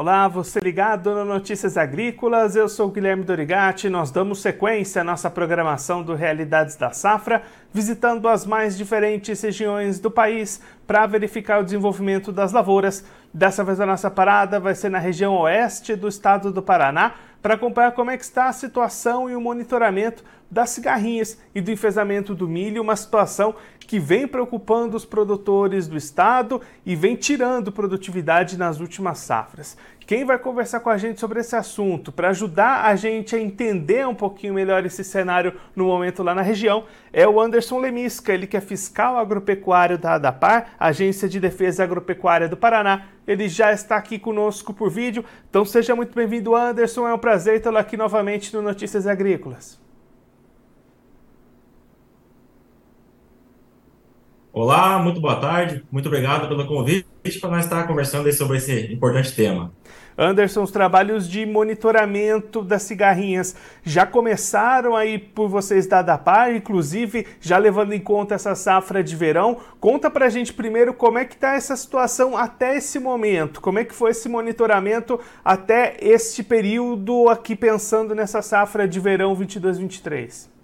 Olá, você ligado no Notícias Agrícolas, eu sou Guilherme Dorigati. Nós damos sequência à nossa programação do Realidades da Safra, visitando as mais diferentes regiões do país para verificar o desenvolvimento das lavouras. Dessa vez a nossa parada vai ser na região oeste do estado do Paraná, para acompanhar como é que está a situação e o monitoramento das cigarrinhas e do enfesamento do milho, uma situação que vem preocupando os produtores do estado e vem tirando produtividade nas últimas safras. Quem vai conversar com a gente sobre esse assunto para ajudar a gente a entender um pouquinho melhor esse cenário no momento lá na região é o Anderson Lemisca, ele que é fiscal agropecuário da ADAPAR, Agência de Defesa Agropecuária do Paraná. Ele já está aqui conosco por vídeo, então seja muito bem-vindo, Anderson. É um prazer tê-lo aqui novamente no Notícias Agrícolas. Olá, muito boa tarde, muito obrigado pelo convite para nós estar conversando sobre esse importante tema. Anderson, os trabalhos de monitoramento das cigarrinhas já começaram aí por vocês da DAPAR, inclusive já levando em conta essa safra de verão. Conta pra gente primeiro como é que está essa situação até esse momento, como é que foi esse monitoramento até este período aqui pensando nessa safra de verão 22-23.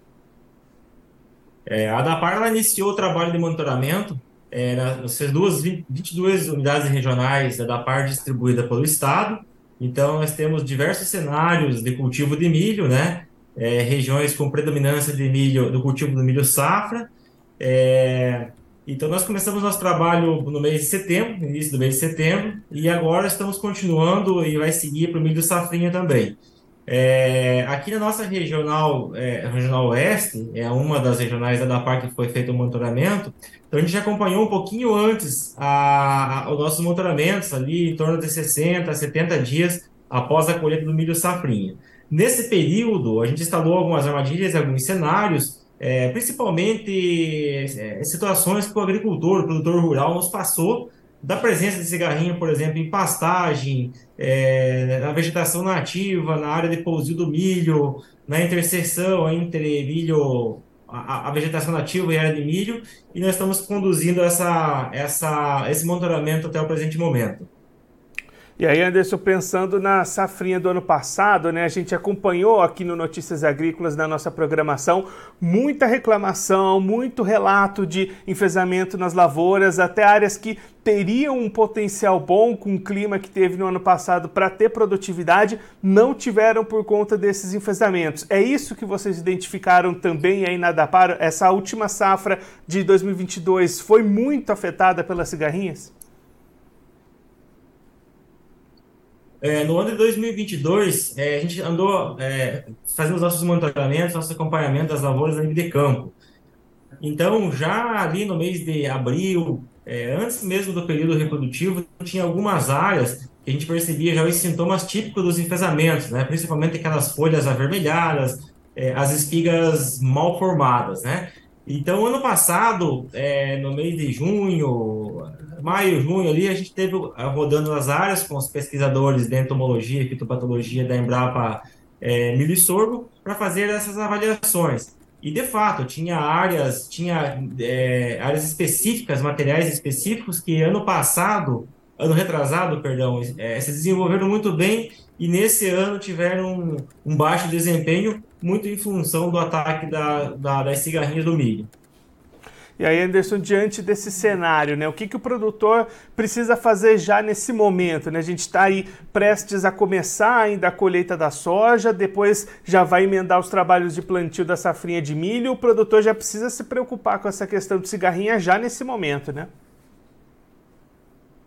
É, a DAPAR ela iniciou o trabalho de monitoramento é, nessas duas, 22 unidades regionais da DAPAR distribuída pelo Estado. Então, nós temos diversos cenários de cultivo de milho, né? É, regiões com predominância de milho, do cultivo do milho safra. É, então, nós começamos nosso trabalho no mês de setembro, início do mês de setembro, e agora estamos continuando e vai seguir para o milho safrinha também. É, aqui na nossa regional, é, regional oeste, é uma das regionais da DAPAR que foi feito o monitoramento, então a gente acompanhou um pouquinho antes a, a, os nossos monitoramentos, ali em torno de 60, 70 dias após a colheita do milho safrinha. Nesse período, a gente instalou algumas armadilhas, alguns cenários, é, principalmente é, situações que o agricultor, o produtor rural nos passou da presença de cigarrinho, por exemplo, em pastagem, é, na vegetação nativa, na área de pousio do milho, na interseção entre milho, a, a, vegetação nativa e a área de milho, e nós estamos conduzindo essa, essa, esse monitoramento até o presente momento. E aí, Anderson, pensando na safrinha do ano passado, né, a gente acompanhou aqui no Notícias Agrícolas na nossa programação muita reclamação, muito relato de enfesamento nas lavouras, até áreas que teriam um potencial bom com o clima que teve no ano passado para ter produtividade, não tiveram por conta desses enfesamentos. É isso que vocês identificaram também aí na Dapar? Essa última safra de 2022 foi muito afetada pelas cigarrinhas? É, no ano de 2022, é, a gente andou é, fazendo os nossos monitoramentos, nosso acompanhamento das lavouras a nível de campo. Então, já ali no mês de abril, é, antes mesmo do período reprodutivo, tinha algumas áreas que a gente percebia já os sintomas típicos dos enfesamentos, né? principalmente aquelas folhas avermelhadas, é, as espigas mal formadas. Né? Então, ano passado, é, no mês de junho, maio, junho ali, a gente teve rodando as áreas com os pesquisadores de entomologia e fitopatologia da Embrapa é, Milho e Sorgo para fazer essas avaliações. E, de fato, tinha áreas, tinha é, áreas específicas, materiais específicos que ano passado, ano retrasado, perdão, é, se desenvolveram muito bem e nesse ano tiveram um, um baixo desempenho, muito em função do ataque da, da, das cigarrinhas do milho. E aí, Anderson, diante desse cenário, né, o que, que o produtor precisa fazer já nesse momento? Né? A gente está aí prestes a começar ainda a colheita da soja, depois já vai emendar os trabalhos de plantio da safrinha de milho. O produtor já precisa se preocupar com essa questão de cigarrinha já nesse momento, né?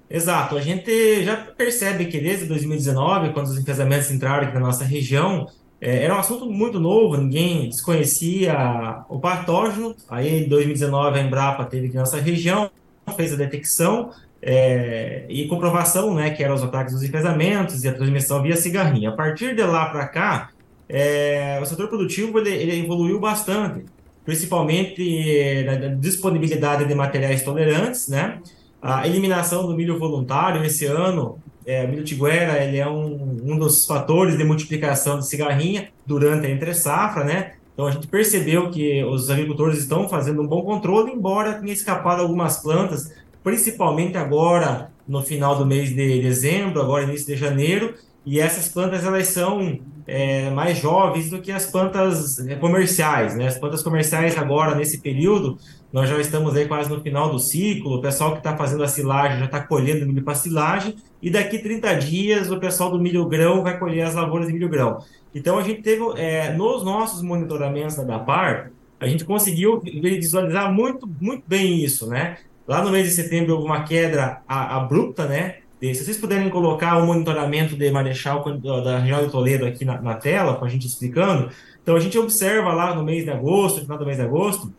Exato, a gente já percebe que desde 2019, quando os enfesamentos entraram aqui na nossa região, é, era um assunto muito novo, ninguém desconhecia o patógeno. Aí, em 2019, a Embrapa teve aqui nossa região, fez a detecção é, e comprovação, né, que eram os ataques dos enfesamentos e a transmissão via cigarrinha. A partir de lá para cá, é, o setor produtivo ele, ele evoluiu bastante, principalmente é, na disponibilidade de materiais tolerantes, né? A eliminação do milho voluntário esse ano é, milho tiguera ele é um, um dos fatores de multiplicação de cigarrinha durante a entre safra, né? Então a gente percebeu que os agricultores estão fazendo um bom controle, embora tenha escapado algumas plantas, principalmente agora no final do mês de dezembro, agora início de janeiro, e essas plantas elas são é, mais jovens do que as plantas é, comerciais, né? As plantas comerciais agora, nesse período, nós já estamos aí quase no final do ciclo, o pessoal que está fazendo a silagem já está colhendo milho para silagem, e daqui 30 dias o pessoal do milho grão vai colher as lavouras de milho grão. Então a gente teve, é, nos nossos monitoramentos da DAPAR, a gente conseguiu visualizar muito, muito bem isso, né? Lá no mês de setembro houve uma queda abrupta, né? Se vocês puderem colocar o monitoramento de Marechal da região de Toledo aqui na, na tela, com a gente explicando. Então, a gente observa lá no mês de agosto, no final do mês de agosto,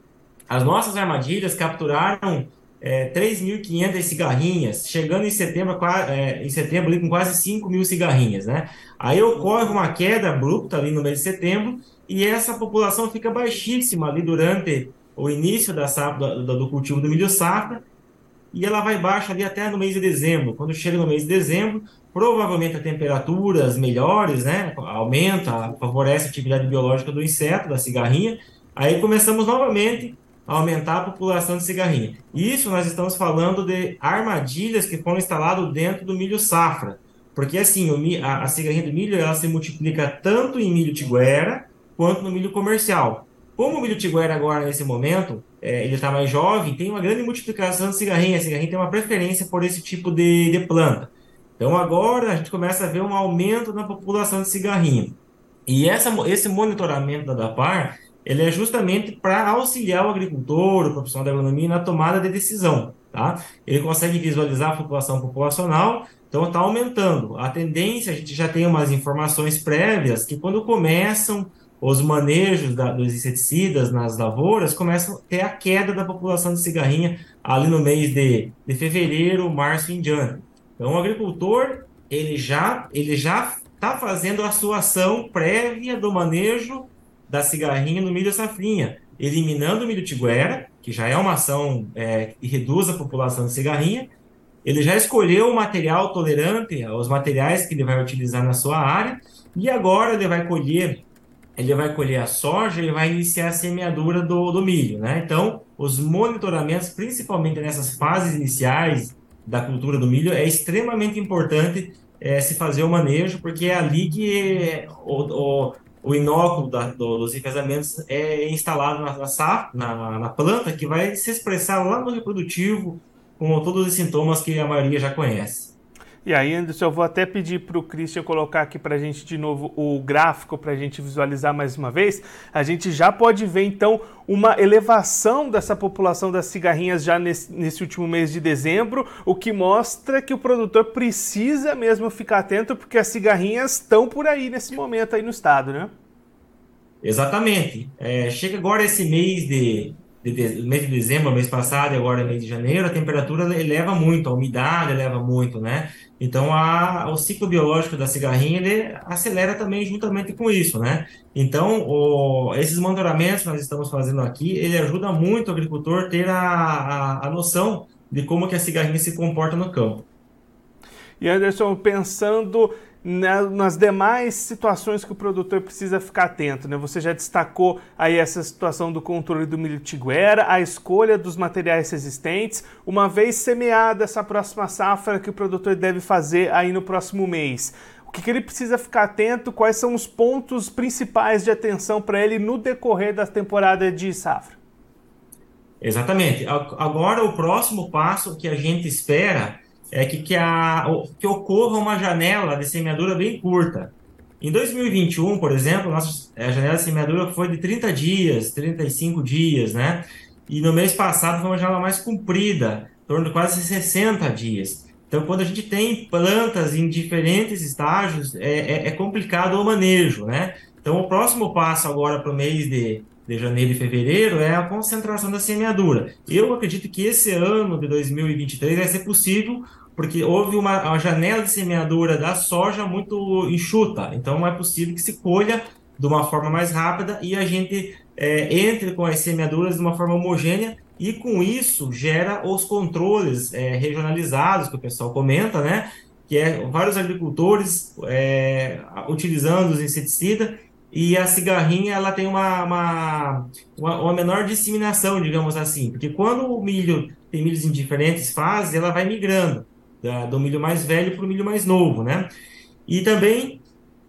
as nossas armadilhas capturaram é, 3.500 cigarrinhas, chegando em setembro, é, em setembro ali, com quase 5 mil cigarrinhas, né? Aí ocorre uma queda abrupta ali no mês de setembro e essa população fica baixíssima ali durante o início da safra, do, do cultivo do milho safra e ela vai baixa ali até no mês de dezembro. Quando chega no mês de dezembro, provavelmente as temperaturas melhores, né? Aumenta, favorece a atividade biológica do inseto, da cigarrinha. Aí começamos novamente a aumentar a população de cigarrinha. Isso nós estamos falando de armadilhas que foram instaladas dentro do milho safra. Porque assim, o, a, a cigarrinha do milho ela se multiplica tanto em milho tiguera quanto no milho comercial. Como o milho tiguera agora, nesse momento, é, ele está mais jovem, tem uma grande multiplicação de cigarrinha. A cigarrinha tem uma preferência por esse tipo de, de planta. Então agora a gente começa a ver um aumento na população de cigarrinha. E essa, esse monitoramento da DAPAR, ele é justamente para auxiliar o agricultor, o profissional da agronomia na tomada de decisão. Tá? Ele consegue visualizar a população populacional, então está aumentando. A tendência, a gente já tem umas informações prévias que quando começam os manejos da, dos inseticidas nas lavouras começam a ter a queda da população de cigarrinha ali no mês de, de fevereiro, março em diante. Então, o agricultor ele já ele já está fazendo a sua ação prévia do manejo da cigarrinha no milho safrinha, eliminando o milho tiguera, que já é uma ação é, que reduz a população de cigarrinha. Ele já escolheu o material tolerante, os materiais que ele vai utilizar na sua área, e agora ele vai colher ele vai colher a soja e vai iniciar a semeadura do, do milho, né? Então, os monitoramentos, principalmente nessas fases iniciais da cultura do milho, é extremamente importante é, se fazer o manejo, porque é ali que o, o, o inóculo da, do, dos enfesamentos é instalado na, na, na, na planta, que vai se expressar lá no reprodutivo, com todos os sintomas que a maioria já conhece. E aí, Anderson, eu vou até pedir para o Christian colocar aqui para a gente de novo o gráfico para a gente visualizar mais uma vez. A gente já pode ver então uma elevação dessa população das cigarrinhas já nesse, nesse último mês de dezembro, o que mostra que o produtor precisa mesmo ficar atento porque as cigarrinhas estão por aí nesse momento aí no estado, né? Exatamente. É, chega agora esse mês de de, de, mês de dezembro, mês passado e agora mês de janeiro, a temperatura eleva muito, a umidade eleva muito, né? Então, a, o ciclo biológico da cigarrinha, ele acelera também juntamente com isso, né? Então, o, esses monitoramentos que nós estamos fazendo aqui, ele ajuda muito o agricultor ter a, a, a noção de como que a cigarrinha se comporta no campo. E Anderson, pensando nas demais situações que o produtor precisa ficar atento, né? Você já destacou aí essa situação do controle do milho tiguera, a escolha dos materiais resistentes, uma vez semeada essa próxima safra que o produtor deve fazer aí no próximo mês. O que, que ele precisa ficar atento? Quais são os pontos principais de atenção para ele no decorrer da temporada de safra? Exatamente. Agora o próximo passo que a gente espera é que, que, a, que ocorra uma janela de semeadura bem curta. Em 2021, por exemplo, nossa, a janela de semeadura foi de 30 dias, 35 dias, né? E no mês passado foi uma janela mais comprida, em torno de quase 60 dias. Então, quando a gente tem plantas em diferentes estágios, é, é, é complicado o manejo, né? Então, o próximo passo agora para o mês de, de janeiro e fevereiro é a concentração da semeadura. Eu acredito que esse ano de 2023 vai ser possível porque houve uma, uma janela de semeadura da soja muito enxuta, então é possível que se colha de uma forma mais rápida e a gente é, entre com as semeaduras de uma forma homogênea e com isso gera os controles é, regionalizados que o pessoal comenta, né? Que é vários agricultores é, utilizando os inseticidas e a cigarrinha ela tem uma, uma, uma, menor disseminação, digamos assim, porque quando o milho tem milhos em diferentes fases, ela vai migrando. da, do milho mais velho para o milho mais novo, né? E também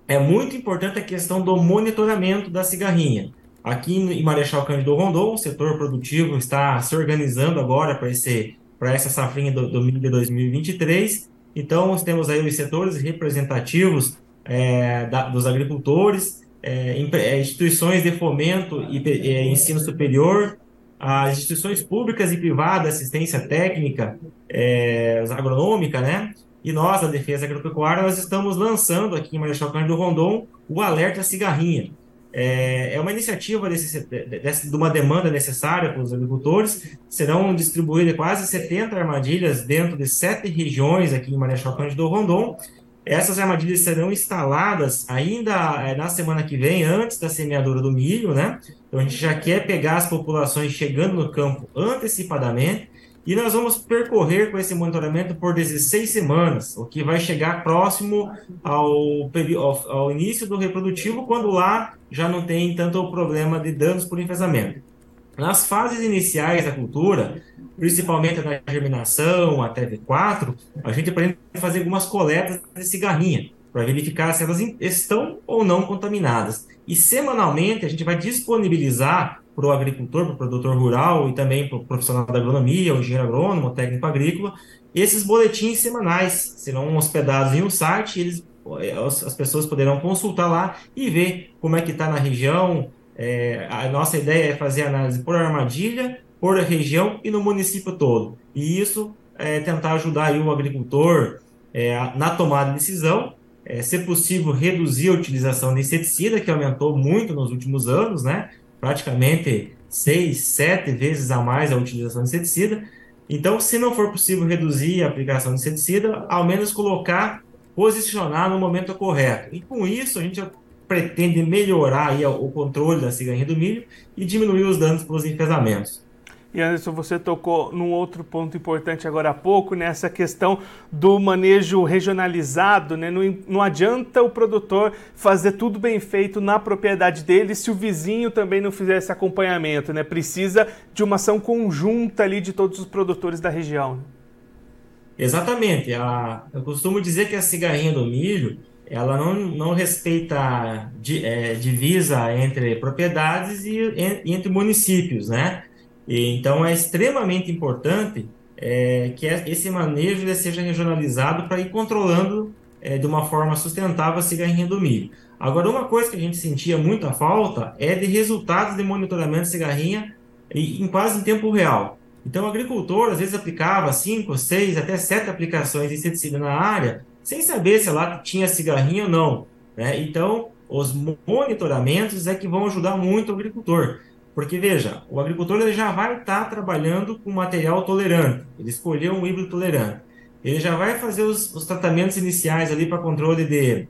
é muito importante a questão do monitoramento da cigarrinha. Aqui em Marechal Cândido Rondon, o setor produtivo está se organizando agora para esse para essa safrinha do, do milho de 2023. Então, nós temos aí os setores representativos é, da, dos agricultores, é, é instituições de fomento e é, ensino superior, as instituições públicas e privadas, assistência técnica, é, agronômica, né? E nós, da Defesa Agropecuária, nós estamos lançando aqui em Marechal Cândido Rondon o Alerta Cigarrinha. É, é uma iniciativa desse, desse, de uma demanda necessária para os agricultores. Serão distribuídas quase 70 armadilhas dentro de sete regiões aqui em Marechal Cândido Rondon. Essas armadilhas serão instaladas ainda é, na semana que vem, antes da semeadura do milho, né? Então a gente já quer pegar as populações chegando no campo antecipadamente e nós vamos percorrer com esse monitoramento por 16 semanas, o que vai chegar próximo ao, ao, início do reprodutivo, quando lá já não tem tanto problema de danos por enfesamento. Nas fases iniciais da cultura, principalmente na germinação até V4, a gente aprende a fazer algumas coletas de cigarrinha para verificar se elas estão ou não contaminadas. E semanalmente a gente vai disponibilizar para o agricultor, para o produtor rural e também para o profissional da agronomia, o engenheiro agrônomo, o técnico agrícola, esses boletins semanais serão hospedados em um site, eles, as pessoas poderão consultar lá e ver como é que está na região. É, a nossa ideia é fazer análise por armadilha, por região e no município todo. E isso é tentar ajudar o agricultor é, na tomada de decisão, é, se possível reduzir a utilização de inseticida, que aumentou muito nos últimos anos, né? praticamente seis, sete vezes a mais a utilização de inseticida. Então, se não for possível reduzir a aplicação de inseticida, ao menos colocar, posicionar no momento correto. E com isso, a gente pretende melhorar aí o controle da cigarrinha do milho e diminuir os danos pelos enfesamentos. E Anderson, você tocou num outro ponto importante agora há pouco, nessa né? questão do manejo regionalizado. Né? Não, não adianta o produtor fazer tudo bem feito na propriedade dele se o vizinho também não fizer esse acompanhamento. Né? Precisa de uma ação conjunta ali de todos os produtores da região. Exatamente. A, eu costumo dizer que a cigarrinha do milho ela não, não respeita di, é, divisa entre propriedades e, e entre municípios, né? E, então, é extremamente importante é, que esse manejo seja regionalizado para ir controlando é, de uma forma sustentável a cigarrinha do milho. Agora, uma coisa que a gente sentia muita falta é de resultados de monitoramento de cigarrinha em, em quase em tempo real. Então, o agricultor às vezes aplicava 5, 6, até 7 aplicações de inseticida na área, sem saber se lá tinha cigarrinha ou não. Né? Então, os monitoramentos é que vão ajudar muito o agricultor. Porque, veja, o agricultor ele já vai estar tá trabalhando com material tolerante, ele escolheu um híbrido tolerante. Ele já vai fazer os, os tratamentos iniciais ali para controle de,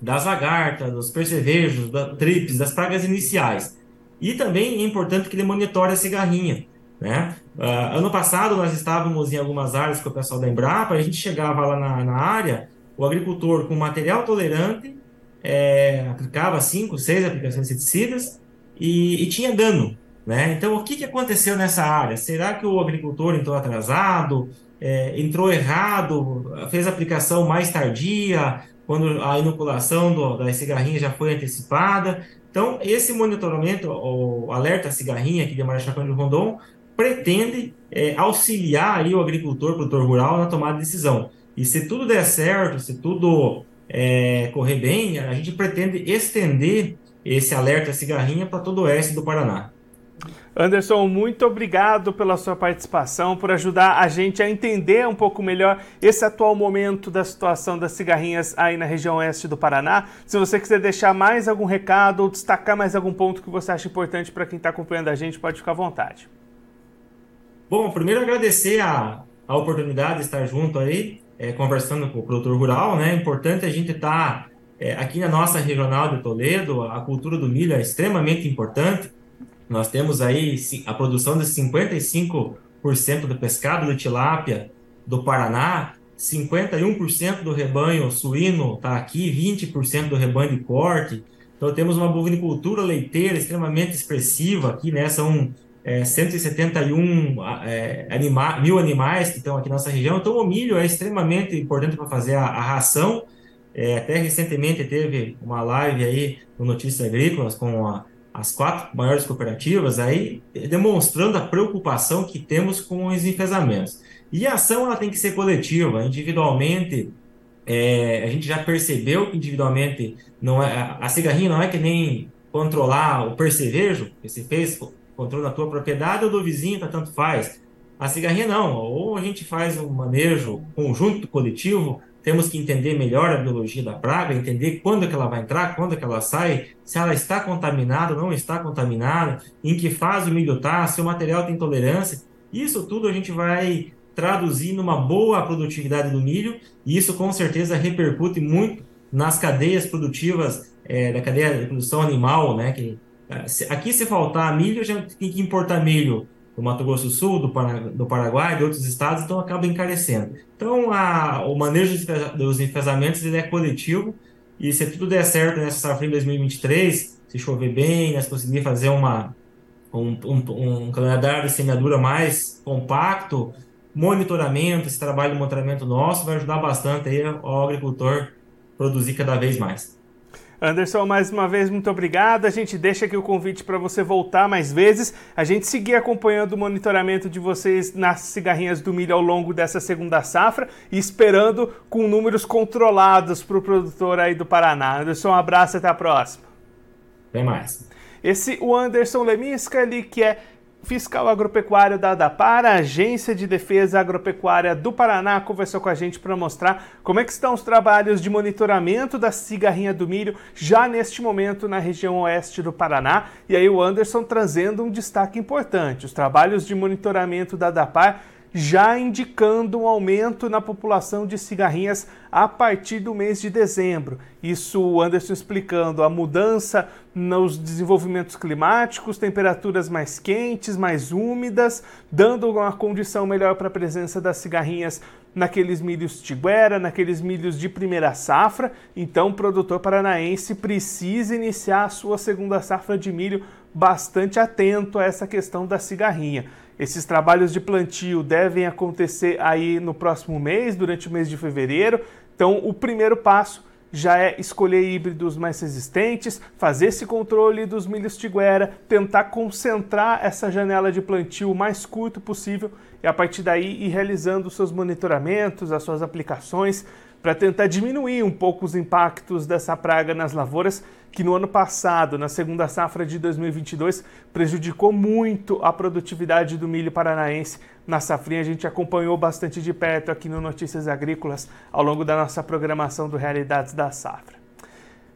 das lagartas, dos percevejos, da trips, das pragas iniciais. E também é importante que ele monitore a cigarrinha. Né? Uh, ano passado nós estávamos em algumas áreas com o pessoal da Embrapa, a gente chegava lá na, na área, o agricultor com material tolerante é, aplicava 5, 6 aplicações de inseticidas, e, e tinha dano. Né? Então, o que, que aconteceu nessa área? Será que o agricultor entrou atrasado, é, entrou errado, fez a aplicação mais tardia, quando a inoculação do, da cigarrinha já foi antecipada? Então, esse monitoramento, o alerta cigarrinha aqui de Marechal de Rondon, pretende é, auxiliar aí o agricultor, produtor rural na tomada de decisão. E se tudo der certo, se tudo é, correr bem, a gente pretende estender esse alerta cigarrinha para todo o oeste do Paraná. Anderson, muito obrigado pela sua participação, por ajudar a gente a entender um pouco melhor esse atual momento da situação das cigarrinhas aí na região oeste do Paraná. Se você quiser deixar mais algum recado ou destacar mais algum ponto que você acha importante para quem está acompanhando a gente, pode ficar à vontade. Bom, primeiro agradecer a, a oportunidade de estar junto aí, é, conversando com o produtor rural, né? É importante a gente estar tá é, aqui na nossa regional de Toledo, a cultura do milho é extremamente importante. Nós temos aí a produção de 55% do pescado de tilápia do Paraná, 51% do rebanho suíno está aqui, 20% do rebanho de corte. Então temos uma bovinicultura leiteira extremamente expressiva aqui, né? São é, 171 é, anima mil animais que estão aqui na nossa região. Então, o milho é extremamente importante para fazer a, a ração. É, até recentemente teve uma live aí no Notícias Agrícolas com a, as quatro maiores cooperativas aí demonstrando a preocupação que temos com os enfesamentos. E a ação ela tem que ser coletiva, individualmente. É, a gente já percebeu que individualmente não é, a cigarrinha não é que nem controlar o percevejo que se fez controle da tua propriedade ou do vizinho, tá, tanto faz. A cigarrinha não, ou a gente faz um manejo conjunto, coletivo, temos que entender melhor a biologia da praga, entender quando que ela vai entrar, quando que ela sai, se ela está contaminada ou não está contaminada, em que fase o milho está, se o material tem tolerância. Isso tudo a gente vai traduzir numa boa produtividade do milho, e isso com certeza repercute muito nas cadeias produtivas é, da cadeia de produção animal, né, que Aqui, se faltar milho, gente tem que importar milho do Mato Grosso do Sul, do, do Paraguai, de outros estados, então acaba encarecendo. Então, a, o manejo dos enfesamentos ele é coletivo, e se tudo der certo nessa safra em 2023, se chover bem, nós conseguir fazer uma, um, um, um calendário de semeadura mais compacto, monitoramento, esse trabalho de monitoramento nosso vai ajudar bastante aí ao agricultor produzir cada vez mais. Anderson, mais uma vez, muito obrigado. A gente deixa aqui o convite para você voltar mais vezes. A gente seguir acompanhando o monitoramento de vocês nas cigarrinhas do milho ao longo dessa segunda safra e esperando com números controlados para o produtor aí do Paraná. Anderson, um abraço até a próxima. Até mais. Esse o Anderson Lemisca, ali que é fiscal agropecuário da ADAPAR, a Agência de Defesa Agropecuária do Paraná, conversou com a gente para mostrar como é que estão os trabalhos de monitoramento da cigarrinha do milho já neste momento na região oeste do Paraná. E aí o Anderson trazendo um destaque importante, os trabalhos de monitoramento da ADAPAR já indicando um aumento na população de cigarrinhas a partir do mês de dezembro. Isso o Anderson explicando a mudança nos desenvolvimentos climáticos, temperaturas mais quentes, mais úmidas, dando uma condição melhor para a presença das cigarrinhas naqueles milhos tiguera, naqueles milhos de primeira safra. Então, o produtor paranaense precisa iniciar a sua segunda safra de milho bastante atento a essa questão da cigarrinha. Esses trabalhos de plantio devem acontecer aí no próximo mês, durante o mês de fevereiro. Então, o primeiro passo já é escolher híbridos mais resistentes, fazer esse controle dos milhos tiguera, tentar concentrar essa janela de plantio o mais curto possível e a partir daí ir realizando os seus monitoramentos, as suas aplicações, para tentar diminuir um pouco os impactos dessa praga nas lavouras, que no ano passado, na segunda safra de 2022, prejudicou muito a produtividade do milho paranaense. Na safrinha a gente acompanhou bastante de perto aqui no Notícias Agrícolas ao longo da nossa programação do Realidades da Safra.